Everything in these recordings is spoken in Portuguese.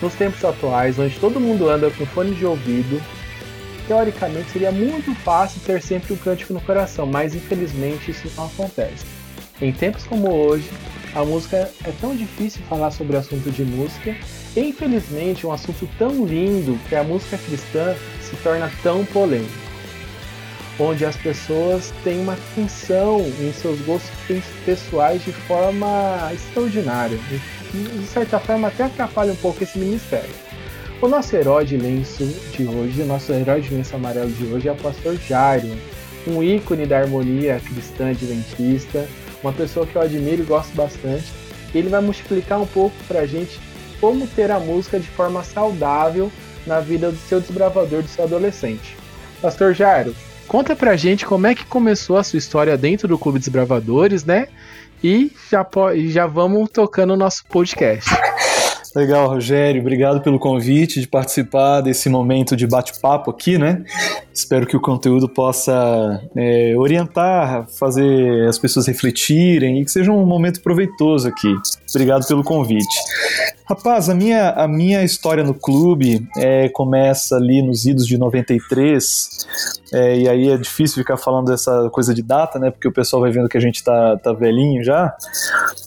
nos tempos atuais, onde todo mundo anda com fone de ouvido, teoricamente seria muito fácil ter sempre um cântico no coração, mas infelizmente isso não acontece. Em tempos como hoje, a música é tão difícil falar sobre o assunto de música, e infelizmente um assunto tão lindo que a música cristã se torna tão polêmico, onde as pessoas têm uma atenção em seus gostos pessoais de forma extraordinária, e de certa forma até atrapalha um pouco esse ministério. O nosso herói de lenço de hoje, o nosso herói de lenço amarelo de hoje é o pastor Jairo, um ícone da harmonia cristã adventista, uma pessoa que eu admiro e gosto bastante. Ele vai multiplicar um pouco pra gente como ter a música de forma saudável na vida do seu desbravador, do seu adolescente. Pastor Jairo, conta pra gente como é que começou a sua história dentro do Clube Desbravadores, né? E já, já vamos tocando o nosso podcast. Legal, Rogério. Obrigado pelo convite de participar desse momento de bate-papo aqui, né? Espero que o conteúdo possa é, orientar, fazer as pessoas refletirem e que seja um momento proveitoso aqui. Obrigado pelo convite. Rapaz, a minha, a minha história no clube é, começa ali nos idos de 93, é, e aí é difícil ficar falando dessa coisa de data, né? Porque o pessoal vai vendo que a gente tá, tá velhinho já.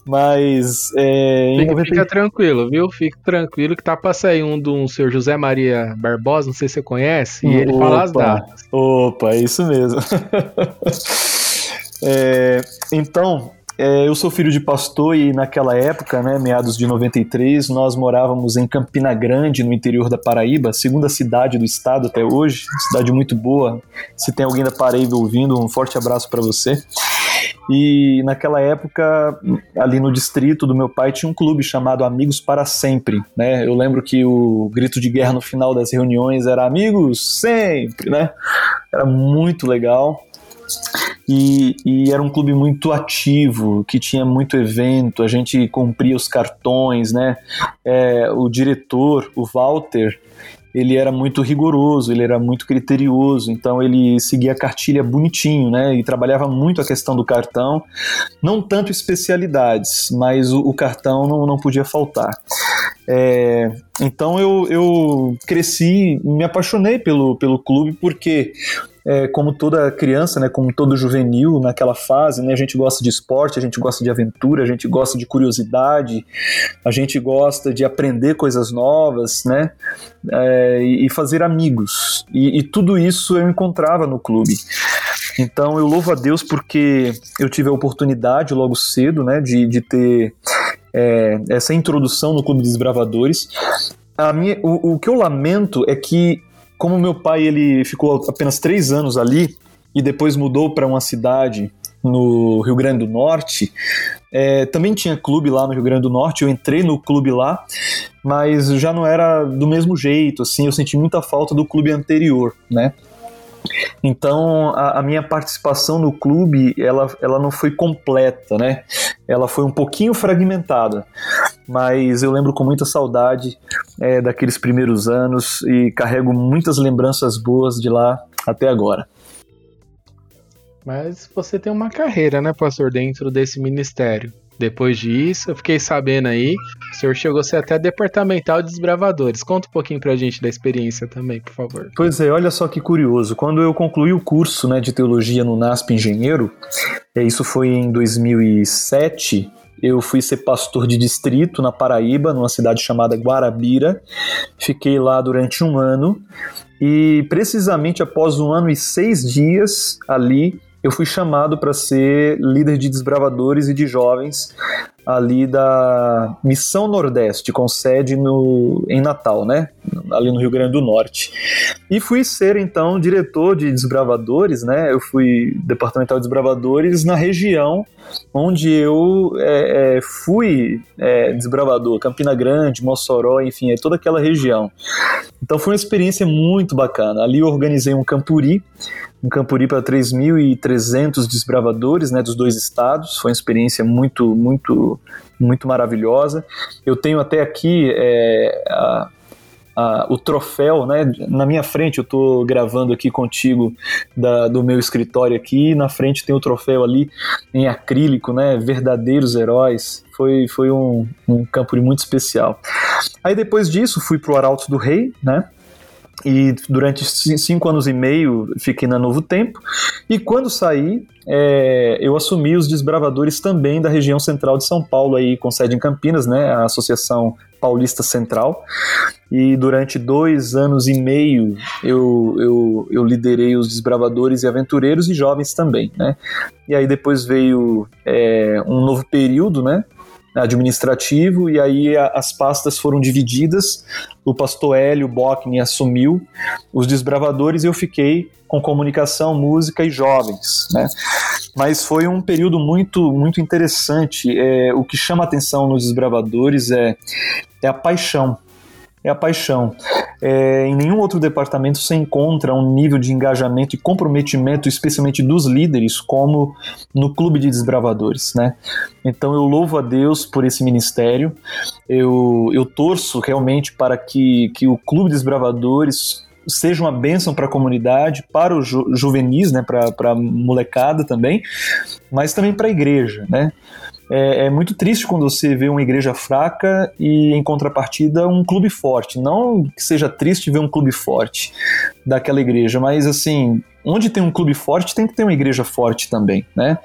Mas. É, fica, 90... fica, tranquilo, viu? Fica tranquilo que tá pra sair um do um senhor José Maria Barbosa, não sei se você conhece, e ele Opa. fala as datas. Opa, é isso mesmo. é, então, é, eu sou filho de pastor e naquela época, né, meados de 93, nós morávamos em Campina Grande, no interior da Paraíba, segunda cidade do estado até hoje, cidade muito boa. Se tem alguém da Paraíba ouvindo, um forte abraço para você. E naquela época, ali no distrito do meu pai, tinha um clube chamado Amigos para Sempre. Né? Eu lembro que o grito de guerra no final das reuniões era Amigos sempre, né? Era muito legal. E, e, era um clube muito ativo, que tinha muito evento, a gente cumpria os cartões, né? É, o diretor, o Walter, ele era muito rigoroso, ele era muito criterioso, então ele seguia a cartilha bonitinho, né? E trabalhava muito a questão do cartão, não tanto especialidades, mas o, o cartão não, não podia faltar. É, então eu, eu cresci, me apaixonei pelo, pelo clube porque é, como toda criança, né, como todo juvenil naquela fase, né, a gente gosta de esporte, a gente gosta de aventura, a gente gosta de curiosidade, a gente gosta de aprender coisas novas, né, é, e fazer amigos. E, e tudo isso eu encontrava no clube. Então eu louvo a Deus porque eu tive a oportunidade logo cedo, né, de, de ter é, essa introdução no Clube dos Bravadores. A minha, o, o que eu lamento é que como meu pai ele ficou apenas três anos ali e depois mudou para uma cidade no Rio Grande do Norte, é, também tinha clube lá no Rio Grande do Norte, eu entrei no clube lá, mas já não era do mesmo jeito, assim, eu senti muita falta do clube anterior, né? Então a, a, minha participação no clube ela, ela não foi completa, né? Ela foi um pouquinho fragmentada, mas eu lembro com muita saudade é, daqueles primeiros anos e carrego muitas lembranças boas de lá até agora. Mas você tem uma carreira, né, pastor, dentro desse ministério. Depois disso, eu fiquei sabendo aí, o senhor chegou a ser até departamental de desbravadores. Conta um pouquinho pra gente da experiência também, por favor. Pois é, olha só que curioso. Quando eu concluí o curso né, de teologia no NASP Engenheiro, é, isso foi em 2007, eu fui ser pastor de distrito na Paraíba, numa cidade chamada Guarabira. Fiquei lá durante um ano e, precisamente após um ano e seis dias ali, eu fui chamado para ser líder de desbravadores e de jovens ali da Missão Nordeste, com sede no, em Natal, né? Ali no Rio Grande do Norte. E fui ser, então, diretor de desbravadores, né? Eu fui departamental de desbravadores na região onde eu é, é, fui é, desbravador, Campina Grande, Mossoró, enfim, é toda aquela região. Então foi uma experiência muito bacana. Ali eu organizei um campuri, um campuri para 3.300 desbravadores né, dos dois estados. Foi uma experiência muito, muito, muito maravilhosa. Eu tenho até aqui é, a, a, o troféu, né? Na minha frente, eu estou gravando aqui contigo da, do meu escritório aqui, na frente tem o troféu ali em acrílico, né? Verdadeiros heróis. Foi, foi um, um campo muito especial. Aí depois disso, fui para o Arauto do Rei, né? E durante cinco anos e meio fiquei na Novo Tempo. E quando saí, é, eu assumi os desbravadores também da região central de São Paulo, aí com sede em Campinas, né, a Associação Paulista Central. E durante dois anos e meio eu, eu, eu liderei os desbravadores e aventureiros e jovens também, né. E aí depois veio é, um novo período, né, administrativo, e aí a, as pastas foram divididas. O pastor Hélio Bockney assumiu os desbravadores e eu fiquei com comunicação, música e jovens, né? Mas foi um período muito, muito interessante. É, o que chama atenção nos desbravadores é, é a paixão é a paixão. É, em nenhum outro departamento se encontra um nível de engajamento e comprometimento, especialmente dos líderes, como no Clube de Desbravadores. Né? Então eu louvo a Deus por esse ministério, eu, eu torço realmente para que, que o Clube de Desbravadores seja uma bênção para a comunidade, para os ju juvenis, né, para a molecada também, mas também para a igreja, né? É, é, muito triste quando você vê uma igreja fraca e, em contrapartida, um clube forte. Não que seja triste ver um clube forte daquela igreja, mas assim, onde tem um clube forte, tem que ter uma igreja forte também, né?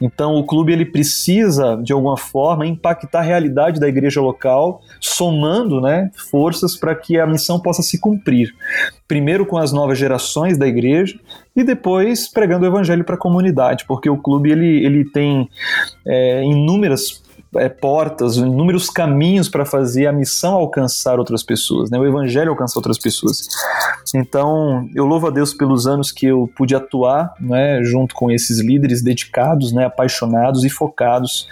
Então o clube ele precisa de alguma forma impactar a realidade da igreja local, somando, né, forças para que a missão possa se cumprir. Primeiro com as novas gerações da igreja e depois pregando o evangelho para a comunidade, porque o clube ele, ele tem é, inúmeras é, portas, inúmeros caminhos para fazer a missão alcançar outras pessoas, né? o evangelho alcançar outras pessoas. Então, eu louvo a Deus pelos anos que eu pude atuar né, junto com esses líderes dedicados, né, apaixonados e focados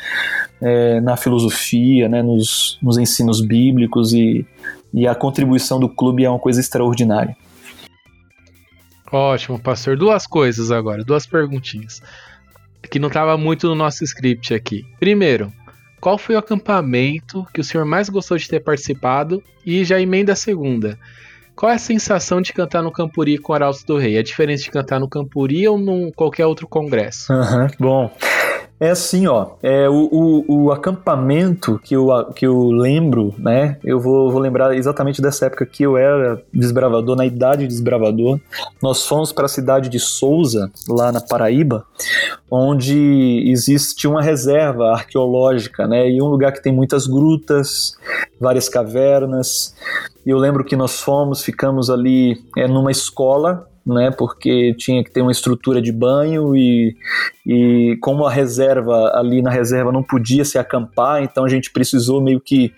é, na filosofia, né, nos, nos ensinos bíblicos e, e a contribuição do clube é uma coisa extraordinária. Ótimo, pastor. Duas coisas agora, duas perguntinhas que não estava muito no nosso script aqui. Primeiro, qual foi o acampamento que o senhor mais gostou de ter participado? E já emenda a segunda. Qual é a sensação de cantar no Campuri com Arautos do Rei? É diferente de cantar no Campuri ou em qualquer outro congresso? Uhum, bom, é assim, ó, é o, o, o, acampamento que eu, que eu lembro, né? Eu vou, vou lembrar exatamente dessa época que eu era desbravador, na idade de desbravador. Nós fomos para a cidade de Souza, lá na Paraíba, onde existe uma reserva arqueológica, né? E um lugar que tem muitas grutas, várias cavernas. E eu lembro que nós fomos, ficamos ali é, numa escola né, porque tinha que ter uma estrutura de banho e, e como a reserva ali na reserva não podia se acampar, então a gente precisou meio que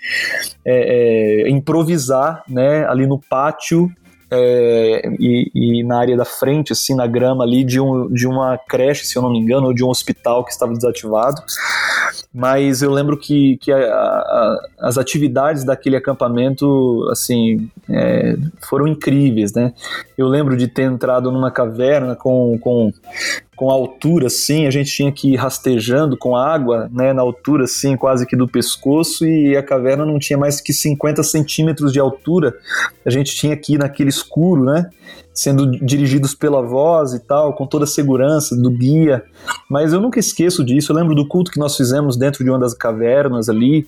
é, é, improvisar, né, ali no pátio é, e, e, na área da frente, assim, na grama ali de, um, de uma creche, se eu não me engano, ou de um hospital que estava desativado. Mas eu lembro que, que a, a, as atividades daquele acampamento, assim, é, foram incríveis, né? Eu lembro de ter entrado numa caverna com, com com altura assim, a gente tinha que ir rastejando com água, né, na altura assim, quase que do pescoço, e a caverna não tinha mais que 50 centímetros de altura. A gente tinha que ir naquele escuro, né, sendo dirigidos pela voz e tal, com toda a segurança do guia. Mas eu nunca esqueço disso. Eu lembro do culto que nós fizemos dentro de uma das cavernas ali,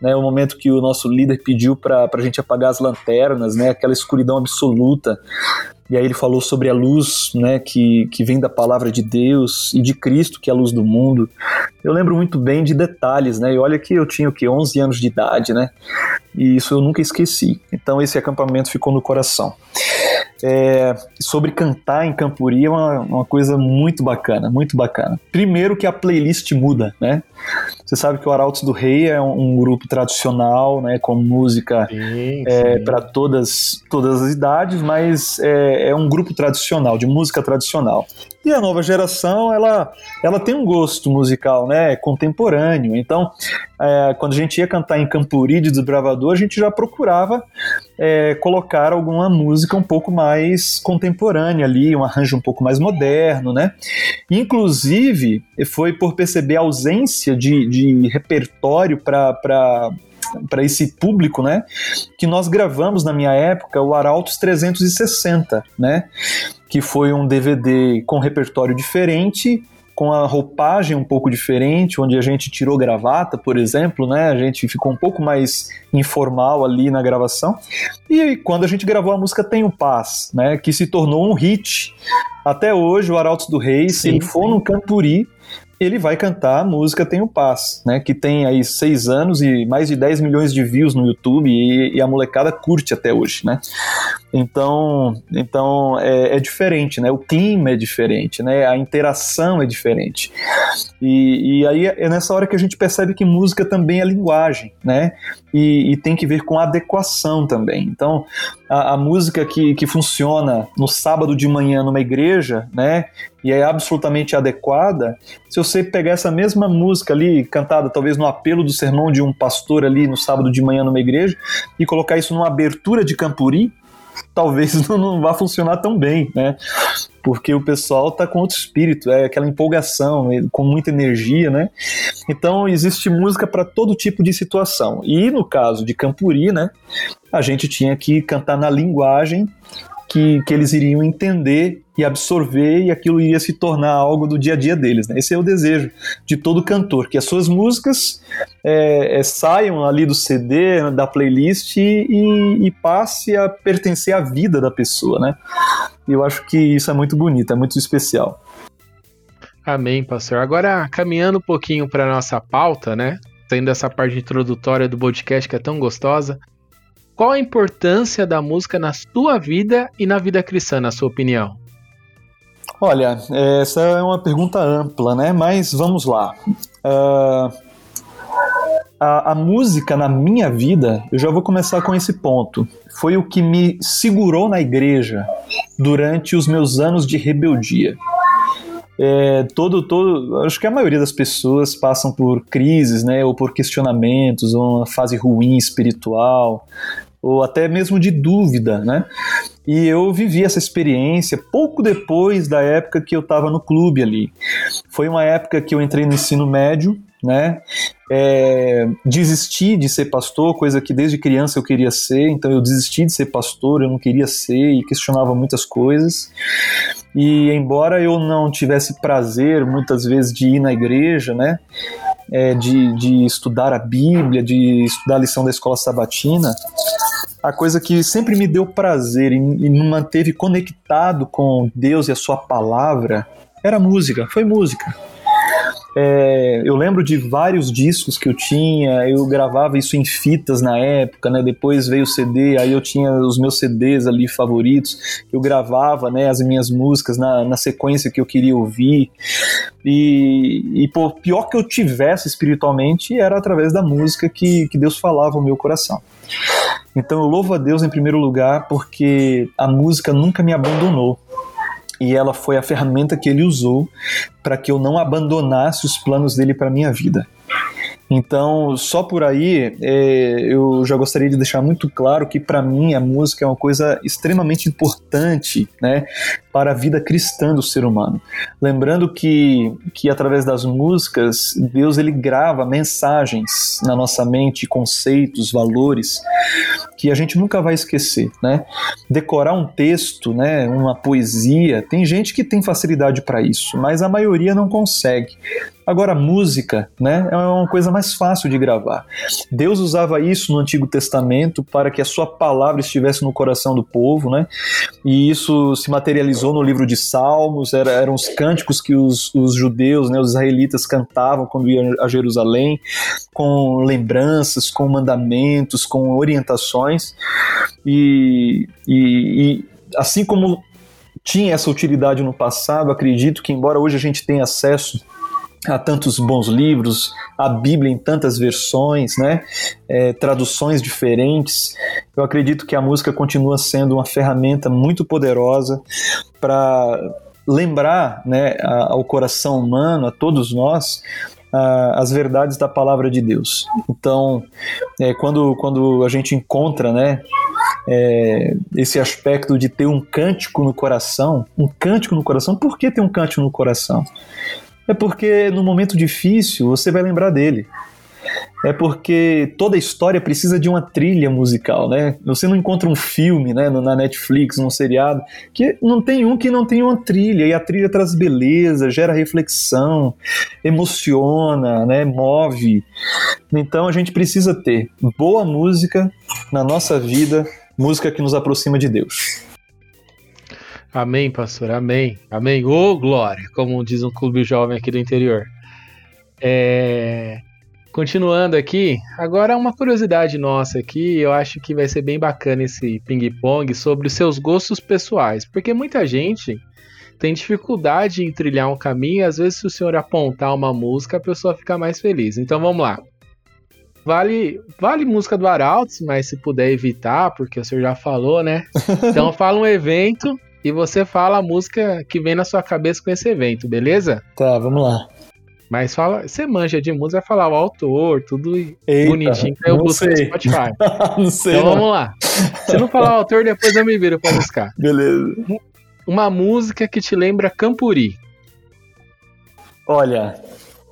né, o momento que o nosso líder pediu para a gente apagar as lanternas, né, aquela escuridão absoluta e aí ele falou sobre a luz, né, que, que vem da palavra de Deus e de Cristo, que é a luz do mundo. Eu lembro muito bem de detalhes, né, e olha que eu tinha o que 11 anos de idade, né, e isso eu nunca esqueci. Então esse acampamento ficou no coração. É, sobre cantar em Campuri é uma, uma coisa muito bacana, muito bacana. Primeiro que a playlist muda, né? Você sabe que o Arautos do Rei é um, um grupo tradicional, né, com música é, para todas, todas as idades, mas é, é um grupo tradicional, de música tradicional. E a nova geração, ela, ela tem um gosto musical, né, contemporâneo. Então, é, quando a gente ia cantar em Campuri de Desbravador, a gente já procurava é, colocar alguma música um pouco mais contemporânea ali, um arranjo um pouco mais moderno, né? Inclusive, foi por perceber a ausência de, de repertório para para esse público, né? Que nós gravamos na minha época o Arautos 360, né? Que foi um DVD com repertório diferente, com a roupagem um pouco diferente, onde a gente tirou gravata, por exemplo, né? A gente ficou um pouco mais informal ali na gravação. E quando a gente gravou a música Tenho Paz, né? Que se tornou um hit. Até hoje, o Arautos do Rei, se ele for no Campuri, ele vai cantar a música Tenho Paz, né? Que tem aí seis anos e mais de 10 milhões de views no YouTube e, e a molecada curte até hoje, né? Então, então é, é, diferente, né? O clima é diferente, né? A interação é diferente. E, e, aí é nessa hora que a gente percebe que música também é linguagem, né? E, e tem que ver com adequação também. Então, a, a, música que, que funciona no sábado de manhã numa igreja, né? E é absolutamente adequada. Se você pegar essa mesma música ali, cantada talvez no apelo do sermão de um pastor ali no sábado de manhã numa igreja, e colocar isso numa abertura de Campuri, talvez não, vá funcionar tão bem, né? Porque o pessoal tá com outro espírito, é aquela empolgação, é, com muita energia, né? Então existe música para todo tipo de situação. E no caso de Campuri, né? A gente tinha que cantar na linguagem que, que eles iriam entender e absorver e aquilo iria se tornar algo do dia a dia deles. Né? Esse é o desejo de todo cantor, que as suas músicas é, é, saiam ali do CD, da playlist e, e, passe a pertencer à vida da pessoa. Né? Eu acho que isso é muito bonito, é muito especial. Amém, pastor. Agora, caminhando um pouquinho para nossa pauta, né? Tendo essa parte introdutória do podcast que é tão gostosa, qual a importância da música na sua vida e na vida cristã, na sua opinião? Olha, essa é uma pergunta ampla, né? Mas vamos lá. Uh, a, a, música na minha vida, eu já vou começar com esse ponto. Foi o que me segurou na igreja durante os meus anos de rebeldia. É, todo, todo, acho que a maioria das pessoas passam por crises, né, ou por questionamentos, ou uma fase ruim espiritual, ou até mesmo de dúvida, né? E eu vivi essa experiência pouco depois da época que eu estava no clube ali. Foi uma época que eu entrei no ensino médio, né? É, desisti de ser pastor, coisa que desde criança eu queria ser, então eu desisti de ser pastor, eu não queria ser e questionava muitas coisas. E embora eu não tivesse prazer muitas vezes de ir na igreja, né? É, de, de estudar a Bíblia, de estudar a lição da escola sabatina, a coisa que sempre me deu prazer e, me manteve conectado com Deus e a Sua palavra era música, foi música. É, eu lembro de vários discos que eu tinha, eu gravava isso em fitas na época, né? Depois veio o CD, aí eu tinha os meus CDs ali favoritos, eu gravava, né, as minhas músicas na, na sequência que eu queria ouvir. E, e pior que eu tivesse espiritualmente, era através da música que, que Deus falava ao meu coração. Então eu louvo a Deus em primeiro lugar porque a música nunca me abandonou. E ela foi a ferramenta que ele usou para que eu não abandonasse os planos dele para minha vida. Então, só por aí, é, eu já gostaria de deixar muito claro que, para mim, a música é uma coisa extremamente importante né, para a vida cristã do ser humano. Lembrando que, que através das músicas, Deus ele grava mensagens na nossa mente, conceitos, valores, que a gente nunca vai esquecer. Né? Decorar um texto, né, uma poesia, tem gente que tem facilidade para isso, mas a maioria não consegue. Agora, música né, é uma coisa mais fácil de gravar. Deus usava isso no Antigo Testamento para que a sua palavra estivesse no coração do povo, né? E isso se materializou no livro de Salmos, era, eram os cânticos que os, os judeus, né, os israelitas cantavam quando iam a Jerusalém, com lembranças, com mandamentos, com orientações. e, e, e assim como tinha essa utilidade no passado, acredito que, embora hoje a gente tenha acesso há tantos bons livros, a Bíblia em tantas versões, né? É, traduções diferentes. Eu acredito que a música continua sendo uma ferramenta muito poderosa para lembrar né, ao coração humano, a todos nós, as verdades da palavra de Deus. Então, é, quando, quando a gente encontra né, é, esse aspecto de ter um cântico no coração, um cântico no coração, por que ter um cântico no coração? É porque no momento difícil você vai lembrar dele. É porque toda história precisa de uma trilha musical, né? Você não encontra um filme, né, na Netflix, um seriado, que não tem um que não tem uma trilha, e a trilha traz beleza, gera reflexão, emociona, né, move. Então a gente precisa ter boa música na nossa vida, música que nos aproxima de Deus. Amém, pastor, amém, amém. Ô, oh, glória, como diz um clube jovem aqui do interior. É... Continuando aqui, agora uma curiosidade nossa aqui, eu acho que vai ser bem bacana esse ping-pong sobre os seus gostos pessoais, porque muita gente tem dificuldade em trilhar um caminho, e às vezes se o senhor apontar uma música, a pessoa fica mais feliz. Então vamos lá. Vale, vale música do Arautos, mas se puder evitar, porque o senhor já falou, né? Então fala um evento e você fala a música que vem na sua cabeça com esse evento, beleza? Tá, vamos lá. Mas fala, você manja de música, vai falar o autor, tudo Eita, bonitinho, que eu busco no Spotify. não sei. Então não. vamos lá. Se não falar o autor, depois eu me viro pra buscar. Beleza. Uma música que te lembra Campuri. Olha,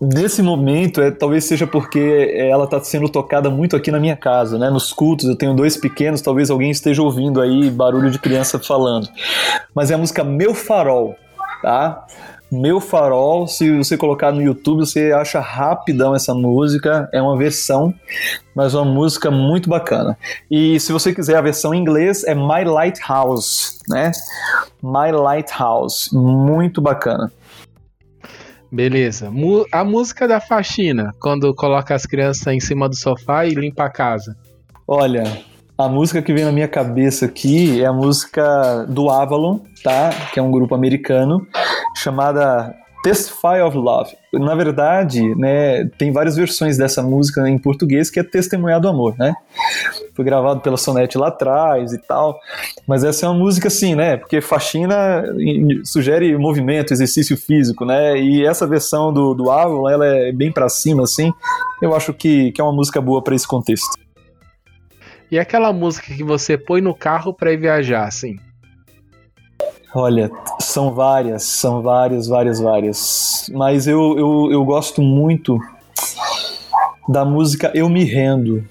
nesse momento, é, talvez seja porque ela está sendo tocada muito aqui na minha casa, né? Nos cultos, eu tenho dois pequenos, talvez alguém esteja ouvindo aí barulho de criança falando. Mas é a música Meu Farol, tá? Meu Farol, se você colocar no YouTube, você acha rapidão essa música. É uma versão, mas uma música muito bacana. E se você quiser a versão em inglês, é My Lighthouse, né? My Lighthouse, muito bacana. Beleza. A música da faxina, quando coloca as crianças em cima do sofá e limpa a casa. Olha, a música que vem na minha cabeça aqui é a música do Avalon, tá? Que é um grupo americano, chamada Testify of Love. Na verdade, né, tem várias versões dessa música em português que é Testemunhar do Amor, né? Foi gravado pela Sonete lá atrás e tal. Mas essa é uma música assim, né? Porque faxina sugere movimento, exercício físico, né? E essa versão do, do Avalon, ela é bem para cima, assim. Eu acho que, que é uma música boa para esse contexto. E aquela música que você põe no carro para ir viajar, assim? Olha, são várias, são várias, várias, várias. Mas eu, eu, eu gosto muito da música Eu Me Rendo.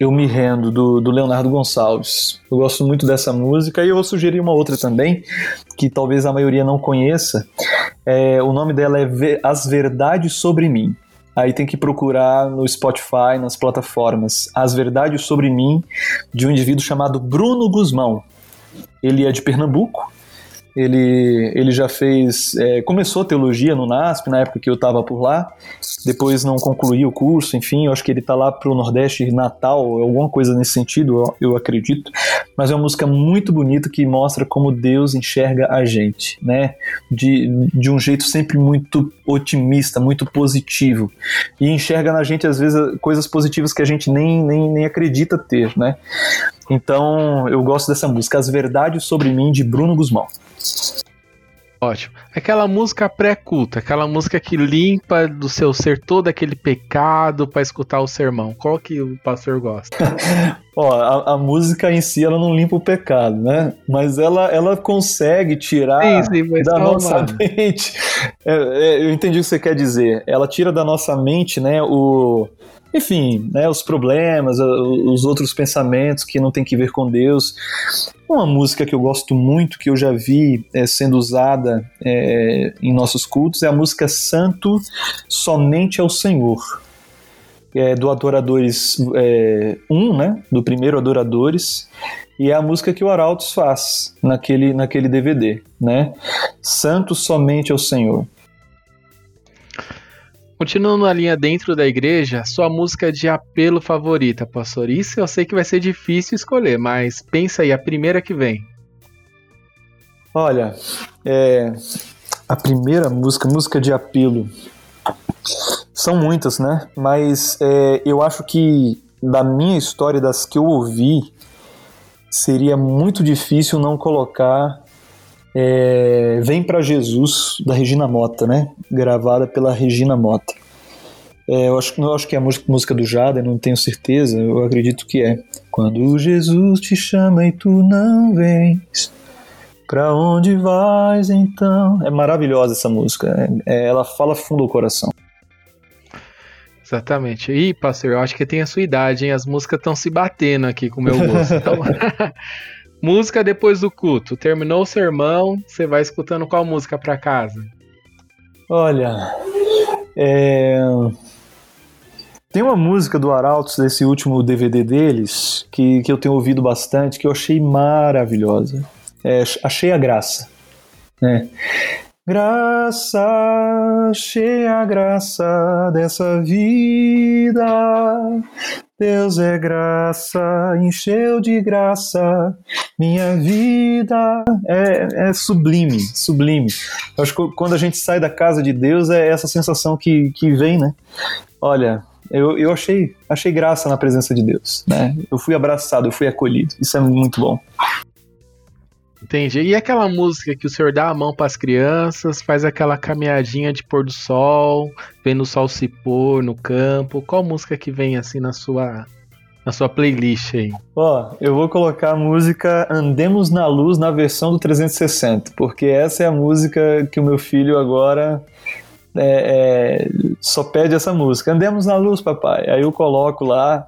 Eu Me Rendo, do, do Leonardo Gonçalves. Eu gosto muito dessa música e eu vou sugerir uma outra também, que talvez a maioria não conheça. É, o nome dela é As Verdades Sobre Mim aí tem que procurar no Spotify, nas plataformas, As Verdades sobre Mim, de um indivíduo chamado Bruno Guzmão. Ele é de Pernambuco, ele, ele já fez. É, começou teologia no NASP, na época que eu estava por lá, depois não concluiu o curso, enfim, eu acho que ele está lá para o Nordeste Natal, alguma coisa nesse sentido, eu, eu acredito. Mas é uma música muito bonita que mostra como Deus enxerga a gente, né? De, de um jeito sempre muito otimista, muito positivo. E enxerga na gente, às vezes, coisas positivas que a gente nem, nem, nem acredita ter, né? Então, eu gosto dessa música, As Verdades sobre Mim, de Bruno Guzmão. Ótimo. Aquela música pré-culta, aquela música que limpa do seu ser todo aquele pecado para escutar o sermão. Qual que o pastor gosta? Ó, a, a, música em si ela não limpa o pecado, né? Mas ela, ela consegue tirar sim, sim, da nossa mente. É, é, eu entendi o que você quer dizer. Ela tira da nossa mente, né, o enfim, né, os problemas, os outros pensamentos que não tem que ver com Deus. Uma música que eu gosto muito, que eu já vi é, sendo usada é, em nossos cultos, é a música Santo Somente ao Senhor. É, do Adoradores 1, é, um, né? Do primeiro Adoradores. E é a música que o Arautos faz naquele, naquele DVD, né? Santo somente ao Senhor. Continuando a linha dentro da igreja, sua música de apelo favorita, pastor? Isso eu sei que vai ser difícil escolher, mas pensa aí, a primeira que vem. Olha, é, a primeira música, música de apelo, são muitas, né? Mas é, eu acho que da minha história, das que eu ouvi, seria muito difícil não colocar é, Vem para Jesus, da Regina Mota, né? Gravada pela Regina Mota. É, eu, acho, eu acho que é a música, música do Jada, não tenho certeza, eu acredito que é. Quando Jesus te chama e tu não vens, pra onde vais então? É maravilhosa essa música, é, é ela fala fundo ao coração. Exatamente. Ih, pastor, eu acho que tem a sua idade, hein? As músicas estão se batendo aqui com o meu gosto. Então, música depois do culto. Terminou o sermão, você vai escutando qual música para casa? Olha, é... tem uma música do Arautos desse último DVD deles que, que eu tenho ouvido bastante, que eu achei maravilhosa. É, achei a graça. Né? Graça, cheia graça dessa vida. Deus é graça, encheu de graça minha vida. É, é sublime, sublime. Eu acho que quando a gente sai da casa de Deus é essa sensação que, que vem, né? Olha, eu, eu achei, achei graça na presença de Deus, né? Eu fui abraçado, eu fui acolhido. Isso é muito bom. Entendi. E aquela música que o senhor dá a mão para as crianças, faz aquela caminhadinha de pôr do sol, vendo o sol se pôr no campo. Qual música que vem assim na sua na sua playlist aí? Ó, eu vou colocar a música Andemos na Luz na versão do 360, porque essa é a música que o meu filho agora é, é, só pede essa música. Andemos na luz, papai. Aí eu coloco lá.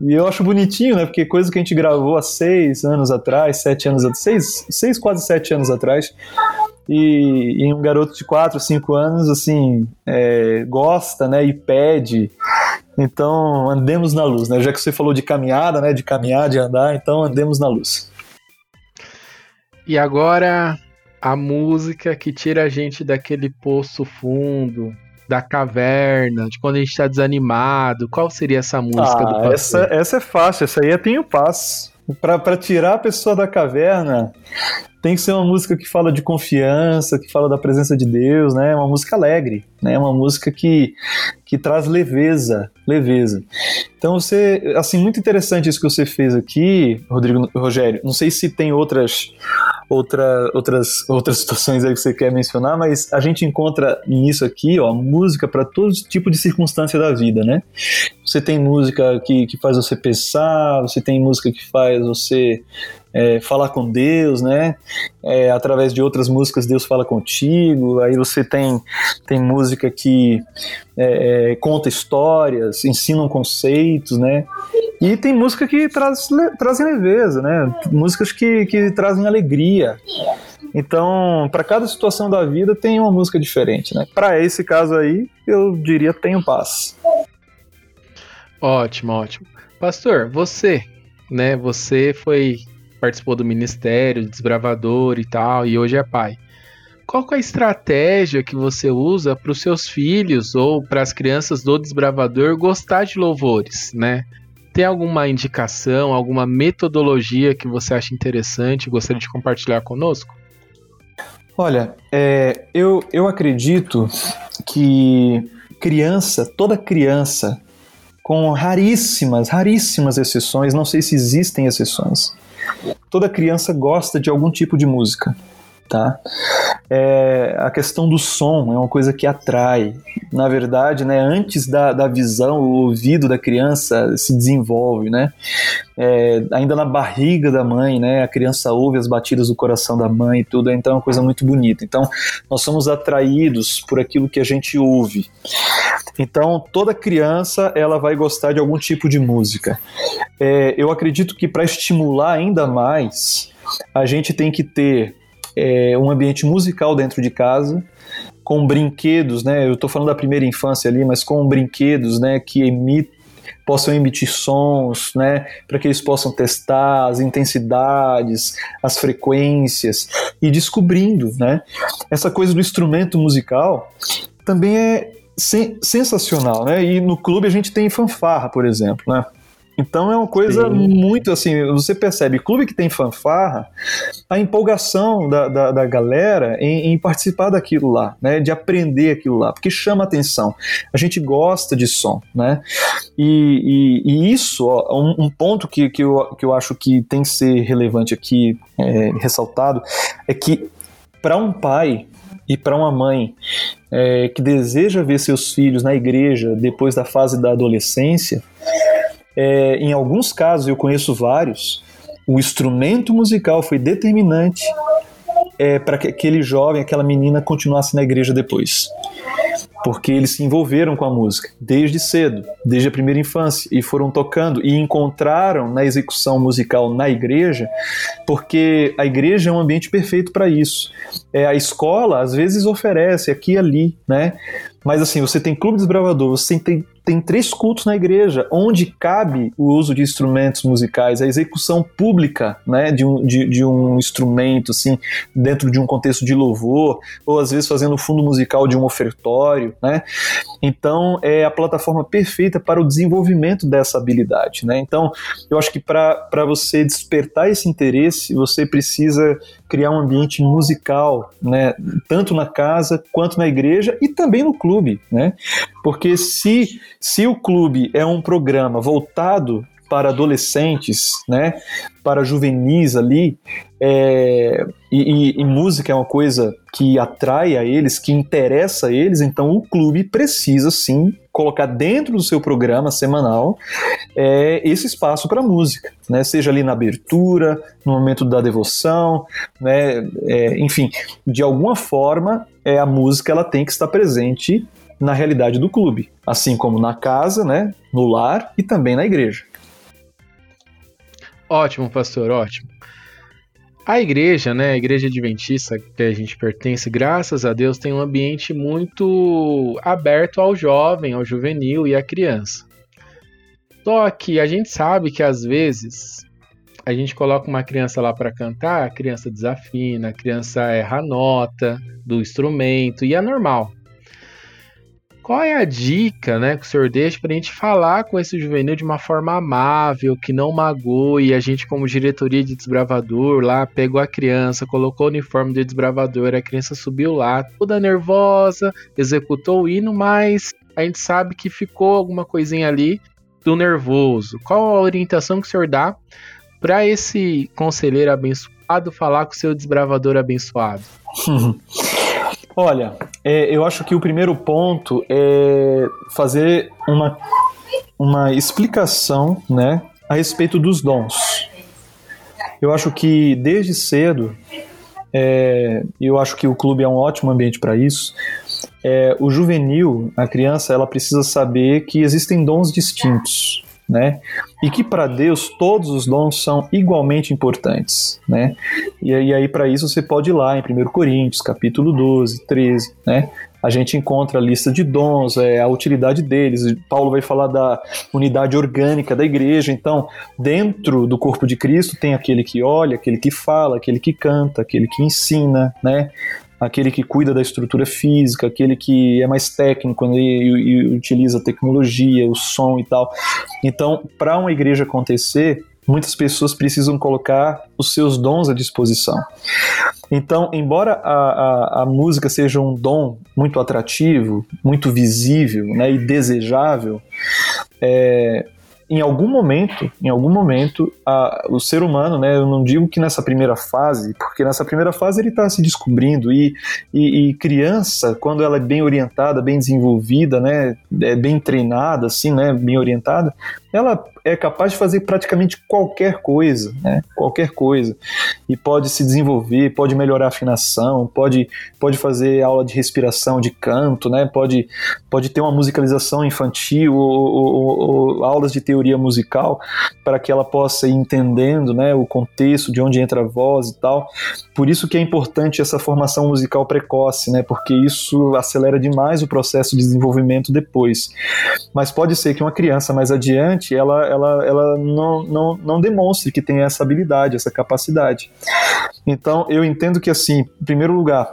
E eu acho bonitinho, né? Porque coisa que a gente gravou há seis anos atrás, sete anos atrás, seis, seis quase sete anos atrás. E, e um garoto de quatro, cinco anos, assim, é, gosta, né? E pede. Então, andemos na luz, né? Já que você falou de caminhada, né? De caminhar, de andar, então andemos na luz. E agora, a música que tira a gente daquele poço fundo, da caverna, de quando a gente está desanimado. Qual seria essa música ah, do essa, essa é fácil, essa aí é Tenho Paz. Para tirar a pessoa da caverna, tem que ser uma música que fala de confiança, que fala da presença de Deus, né? Uma música alegre, né? Uma música que, que traz leveza, leveza. Então você, assim, muito interessante isso que você fez aqui, Rodrigo, Rogério. Não sei se tem outras outra, outras, outras situações aí que você quer mencionar, mas a gente encontra nisso aqui, ó, música para todo tipo de circunstância da vida, né? Você tem música que, que faz você pensar, você tem música que faz você é, falar com Deus, né? É, através de outras músicas Deus fala contigo. Aí você tem, tem música que é, é conta histórias, ensinam conceitos, né? E tem música que traz, trazem leveza, né? Músicas que, que trazem alegria. Então, para cada situação da vida tem uma música diferente, né? Para esse caso aí, eu diria Tenho Paz. Ótimo, ótimo. Pastor, você, né? Você foi participou do ministério, desbravador e tal, e hoje é pai. Qual é a estratégia que você usa para os seus filhos ou para as crianças do desbravador gostar de louvores, né? Tem alguma indicação, alguma metodologia que você acha interessante gostaria de compartilhar conosco? Olha, é, eu, eu acredito que criança, toda criança, com raríssimas, raríssimas exceções, não sei se existem exceções, toda criança gosta de algum tipo de música tá? É, a questão do som é uma coisa que atrai. Na verdade, né, antes da, da visão, o ouvido da criança se desenvolve, né? É, ainda na barriga da mãe, né? A criança ouve as batidas do coração da mãe e tudo, então é uma coisa muito bonita. Então, nós somos atraídos por aquilo que a gente ouve. Então, toda criança ela vai gostar de algum tipo de música. É, eu acredito que para estimular ainda mais, a gente tem que ter é, um ambiente musical dentro de casa, com brinquedos, né? Eu estou falando da primeira infância ali, mas com brinquedos, né, que emitem possam emitir sons, né, para que eles possam testar as intensidades, as frequências e descobrindo, né, essa coisa do instrumento musical também é sensacional, né? E no clube a gente tem fanfarra, por exemplo, né? Então é uma coisa Sim. muito assim, você percebe, clube que tem fanfarra, a empolgação da, da, da galera em, em, participar daquilo lá, né? De aprender aquilo lá, porque chama atenção. A gente gosta de som, né? E, e, e isso, ó, um, um, ponto que, que, eu, que eu acho que tem que ser relevante aqui, é, ressaltado, é que para um pai e para uma mãe é, que deseja ver seus filhos na igreja depois da fase da adolescência, é, em alguns casos, eu conheço vários, o instrumento musical foi determinante é, para que aquele jovem, aquela menina continuasse na igreja depois. porque eles se envolveram com a música desde cedo, desde a primeira infância, e foram tocando e encontraram na execução musical na igreja, porque a igreja é um ambiente perfeito para isso. É, a escola às vezes oferece aqui e ali, né? Mas assim, você tem clube desbravador, você tem tem três cultos na igreja, onde cabe o uso de instrumentos musicais, a execução pública né, de, um, de, de um instrumento, assim, dentro de um contexto de louvor, ou às vezes fazendo o fundo musical de um ofertório. Né? Então, é a plataforma perfeita para o desenvolvimento dessa habilidade. Né? Então, eu acho que para você despertar esse interesse, você precisa criar um ambiente musical, né, tanto na casa quanto na igreja e também no clube, né? Porque se se o clube é um programa voltado para adolescentes, né, para juvenis ali, é, e, e, e, música é uma coisa que atrai a eles, que interessa a eles, então o clube precisa sim colocar dentro do seu programa semanal é, esse espaço para música, né, seja ali na abertura, no momento da devoção, né, é, enfim, de alguma forma é, a música ela tem que estar presente na realidade do clube, assim como na casa, né, no lar e também na igreja. Ótimo, pastor, ótimo. A igreja, né, a igreja adventista que a gente pertence, graças a Deus, tem um ambiente muito aberto ao jovem, ao juvenil e à criança. Só que a gente sabe que às vezes a gente coloca uma criança lá para cantar, a criança desafina, a criança erra a nota do instrumento e é normal. Qual é a dica né, que o senhor deixa para a gente falar com esse juvenil de uma forma amável, que não magoe? A gente, como diretoria de desbravador, lá pegou a criança, colocou o uniforme de desbravador, a criança subiu lá, toda nervosa, executou o hino, mas a gente sabe que ficou alguma coisinha ali do nervoso. Qual a orientação que o senhor dá para esse conselheiro abençoado falar com o seu desbravador abençoado? Olha, é, eu acho que o primeiro ponto é fazer uma, uma explicação né, a respeito dos dons. Eu acho que desde cedo, é, eu acho que o clube é um ótimo ambiente para isso. É, o juvenil, a criança, ela precisa saber que existem dons distintos né? E que para Deus todos os dons são igualmente importantes, né? E, aí para isso você pode ir lá em 1 Coríntios, capítulo 12, 13, né? A gente encontra a lista de dons, é, a utilidade deles. Paulo vai falar da unidade orgânica da igreja. Então, dentro do corpo de Cristo tem aquele que olha, aquele que fala, aquele que canta, aquele que ensina, né? Aquele que cuida da estrutura física, aquele que é mais técnico né, e, e utiliza a tecnologia, o som e tal. Então, para uma igreja acontecer, muitas pessoas precisam colocar os seus dons à disposição. Então, embora a, a, a, música seja um dom muito atrativo, muito visível né, e desejável, é, em algum momento, em algum momento, a, o ser humano, né, eu não digo que nessa primeira fase, porque nessa primeira fase ele está se descobrindo e, e, e, criança, quando ela é bem orientada, bem desenvolvida, né, é bem treinada, assim, né, bem orientada, ela é capaz de fazer praticamente qualquer coisa, né? Qualquer coisa. E pode se desenvolver, pode melhorar a afinação, pode, pode fazer aula de respiração, de canto, né? Pode, pode ter uma musicalização infantil ou, ou, ou aulas de teoria musical para que ela possa ir entendendo, né? O contexto de onde entra a voz e tal. Por isso que é importante essa formação musical precoce, né? Porque isso acelera demais o processo de desenvolvimento depois. Mas pode ser que uma criança mais adiante ela, ela, ela não, não, não demonstre que tem essa habilidade, essa capacidade. Então eu entendo que assim, em primeiro lugar,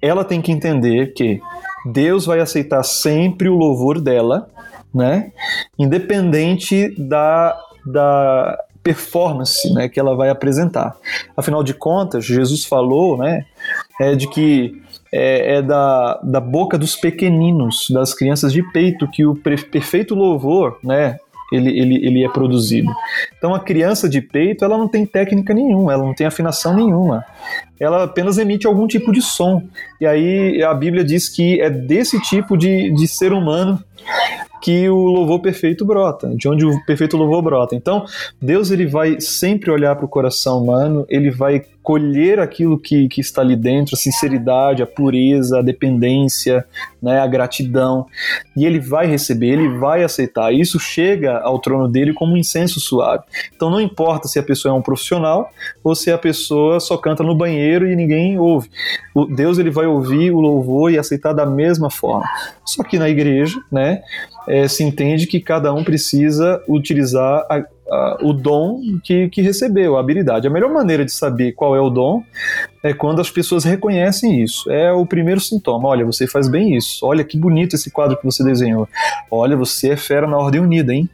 ela tem que entender que Deus vai aceitar sempre o louvor dela, né? Independente da, da performance né, que ela vai apresentar. Afinal de contas, Jesus falou né, é de que é, é, da, da boca dos pequeninos, das crianças de peito, que o perfeito louvor né, ele, ele, ele é produzido. Então a criança de peito ela não tem técnica nenhuma, ela não tem afinação nenhuma. Ela apenas emite algum tipo de som. E aí a Bíblia diz que é desse tipo de, de ser humano que o louvor perfeito brota, de onde o perfeito louvor brota. Então, Deus ele vai sempre olhar para o coração humano, ele vai colher aquilo que, que está ali dentro, a sinceridade, a pureza, a dependência, né, a gratidão, e ele vai receber, ele vai aceitar. Isso chega ao trono dele como um incenso suave. Então não importa se a pessoa é um profissional ou se a pessoa só canta no banheiro e ninguém ouve. O Deus ele vai ouvir o louvor e aceitar da mesma forma. Só que na igreja, né, é, se entende que cada um precisa utilizar a, o dom que, que recebeu, a habilidade. A melhor maneira de saber qual é o dom é quando as pessoas reconhecem isso. É o primeiro sintoma. Olha, você faz bem isso. Olha que bonito esse quadro que você desenhou. Olha, você é fera na ordem unida, hein?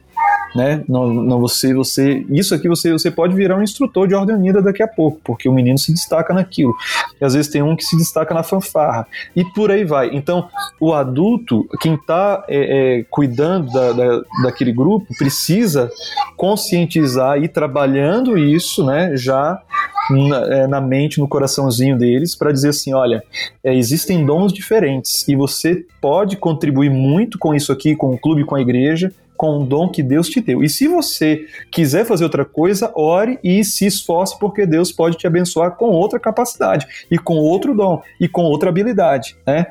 Né? Não, não você, você, isso aqui você, você pode virar um instrutor de ordem unida daqui a pouco, porque o menino se destaca naquilo. E às vezes tem um que se destaca na fanfarra e por aí vai. Então, o adulto, quem está é, é, cuidando da, da, daquele grupo, precisa conscientizar e trabalhando isso, né? Já na, é, na, mente, no coraçãozinho deles, para dizer assim: olha, é, existem dons diferentes e você pode contribuir muito com isso aqui, com o clube, com a igreja, com o dom que Deus te deu. E se você quiser fazer outra coisa, ore e se esforce, porque Deus pode te abençoar com outra capacidade, e com outro dom, e com outra habilidade. Né?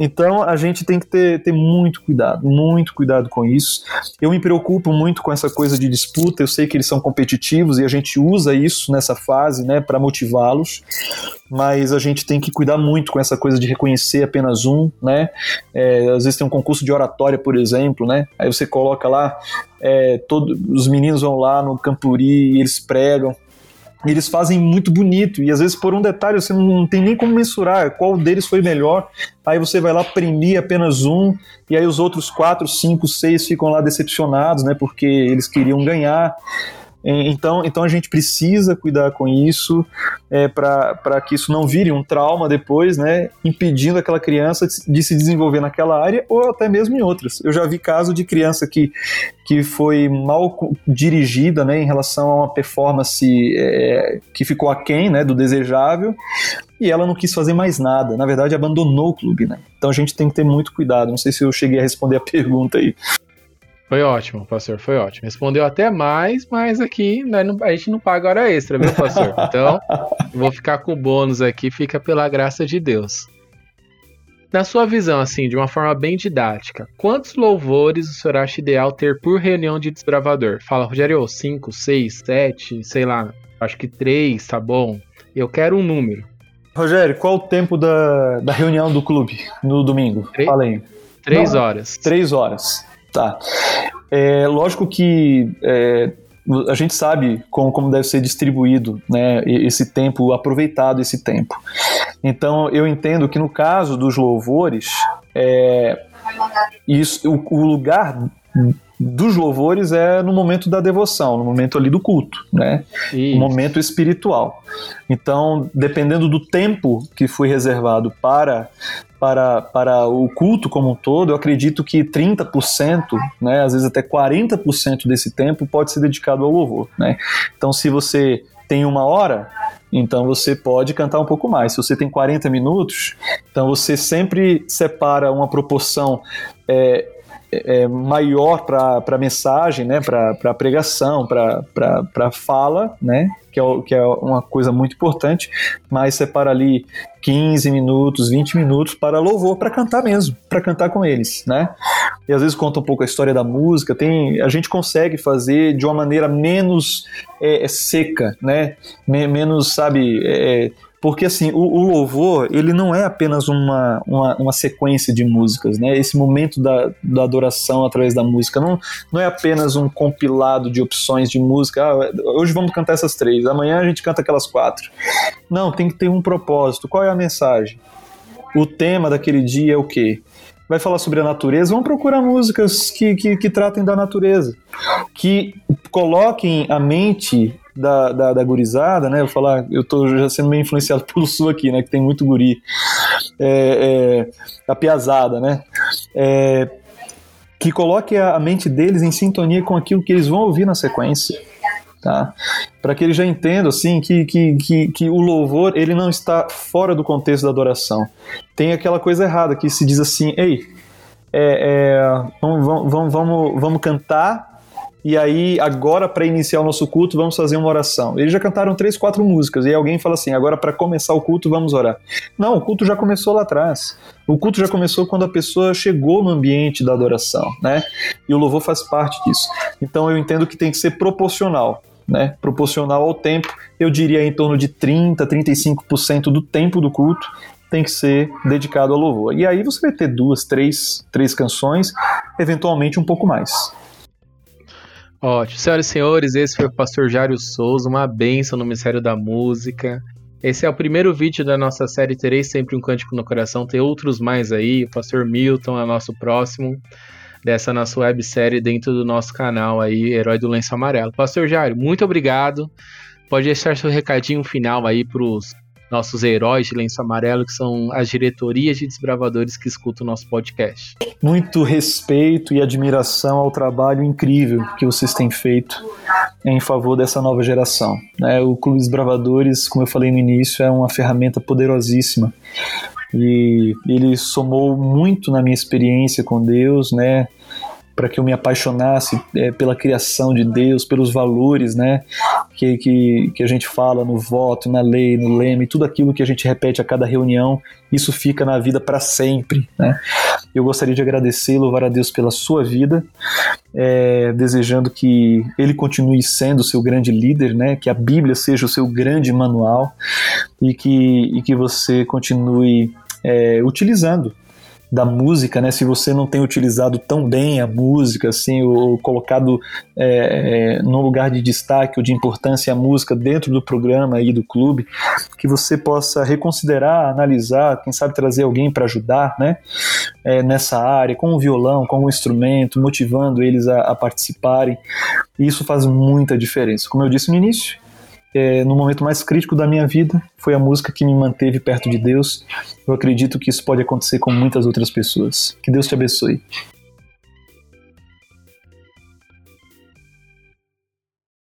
Então a gente tem que ter, ter muito cuidado, muito cuidado com isso. Eu me preocupo muito com essa coisa de disputa, eu sei que eles são competitivos e a gente usa isso nessa fase né, para motivá-los mas a gente tem que cuidar muito com essa coisa de reconhecer apenas um, né? É, às vezes tem um concurso de oratória, por exemplo, né? Aí você coloca lá, é, todo, os meninos vão lá no Campuri eles pregam. Eles fazem muito bonito, e às vezes por um detalhe você não tem nem como mensurar qual deles foi melhor. Aí você vai lá premir apenas um, e aí os outros quatro, cinco, seis ficam lá decepcionados, né? Porque eles queriam ganhar. Então, então a gente precisa cuidar com isso é, para que isso não vire um trauma depois, né, impedindo aquela criança de se desenvolver naquela área ou até mesmo em outras. Eu já vi caso de criança que, que foi mal dirigida né, em relação a uma performance é, que ficou aquém né, do desejável e ela não quis fazer mais nada. Na verdade, abandonou o clube. Né? Então a gente tem que ter muito cuidado. Não sei se eu cheguei a responder a pergunta aí. Foi ótimo, pastor, foi ótimo. Respondeu até mais, mas aqui né, a gente não paga hora extra, viu, pastor? Então, vou ficar com o bônus aqui, fica pela graça de Deus. Na sua visão, assim, de uma forma bem didática, quantos louvores o senhor acha ideal ter por reunião de desbravador? Fala, Rogério, 5, 6, 7, sei lá, acho que 3, tá bom. Eu quero um número. Rogério, qual o tempo da, da reunião do clube no domingo? Fala aí. Três horas. Três horas. Tá. É, lógico que é, a gente sabe como, como deve ser distribuído né, esse tempo, aproveitado esse tempo. Então, eu entendo que no caso dos louvores, é, isso, o, o lugar dos louvores é no momento da devoção, no momento ali do culto, né? Isso. momento espiritual. Então, dependendo do tempo que foi reservado para para, para o culto como um todo, eu acredito que 30%, né, às vezes até 40% desse tempo pode ser dedicado ao louvor. Né? Então, se você tem uma hora, então você pode cantar um pouco mais. Se você tem 40 minutos, então você sempre separa uma proporção é, é, maior para a mensagem, né, para a pregação, para a fala, né, que é, que é uma coisa muito importante, mas separa ali 15 minutos, 20 minutos para louvor, para cantar mesmo, para cantar com eles, né? E às vezes conta um pouco a história da música, tem, a gente consegue fazer de uma maneira menos é, seca, né? menos, sabe, é, porque assim, o, o, louvor, ele não é apenas uma, uma, uma, sequência de músicas, né? Esse momento da, da adoração através da música não, não é apenas um compilado de opções de música. Ah, hoje vamos cantar essas três, amanhã a gente canta aquelas quatro. Não, tem que ter um propósito. Qual é a mensagem? O tema daquele dia é o quê? vai falar sobre a natureza, vamos procurar músicas que, que, que, tratem da natureza, que coloquem a mente da, da, da gurizada, né? Eu falar, eu tô já sendo meio influenciado pelo sul aqui, né? Que tem muito guri. É, é, a piazada, né? É, que coloque a mente deles em sintonia com aquilo que eles vão ouvir na sequência. Tá? Para que eles já entendam assim que, que, que, que, o louvor ele não está fora do contexto da adoração. Tem aquela coisa errada que se diz assim, ei, é, é, vamos, vamos, vamos, vamos cantar e aí, agora para iniciar o nosso culto, vamos fazer uma oração. Eles já cantaram três, quatro músicas, e alguém fala assim: agora para começar o culto, vamos orar. Não, o culto já começou lá atrás. O culto já começou quando a pessoa chegou no ambiente da adoração, né? E o louvor faz parte disso. Então eu entendo que tem que ser proporcional. Né, proporcional ao tempo, eu diria em torno de 30, 35% do tempo do culto tem que ser dedicado ao louvor. E aí você vai ter duas, três, três canções, eventualmente um pouco mais. Ótimo. Senhoras e senhores, esse foi o pastor Jário Souza, uma benção no Ministério da Música. Esse é o primeiro vídeo da nossa série Terei Sempre um Cântico no Coração. Tem outros mais aí. O pastor Milton é nosso próximo dessa nossa websérie dentro do nosso canal aí, Herói do Lenço Amarelo. Pastor Jário, muito obrigado. Pode deixar seu recadinho final aí para os nossos heróis de lenço amarelo, que são as diretorias de desbravadores que escutam o nosso podcast. Muito respeito e admiração ao trabalho incrível que vocês têm feito em favor dessa nova geração. Né? O Clube Desbravadores, como eu falei no início, é uma ferramenta poderosíssima e ele somou muito na minha experiência com Deus, né? Para que eu me apaixonasse é, pela criação de Deus, pelos valores, né, que, que, que a gente fala no voto, na lei, no leme, tudo aquilo que a gente repete a cada reunião, isso fica na vida para sempre, né. Eu gostaria de agradecer louvar a Deus pela sua vida, é, desejando que Ele continue sendo o seu grande líder, né, que a Bíblia seja o seu grande manual e que, e que você continue é, utilizando da música, né? Se você não tem utilizado tão bem a música, assim, ou colocado é, é, no lugar de destaque ou de importância a música dentro do programa aí do clube, que você possa reconsiderar, analisar, quem sabe trazer alguém para ajudar, né? É, nessa área, com o violão, com o instrumento, motivando eles a, a participarem. E isso faz muita diferença. Como eu disse no início, é, no momento mais crítico da minha vida, foi a música que me manteve perto de Deus. Eu acredito que isso pode acontecer com muitas outras pessoas. Que Deus te abençoe.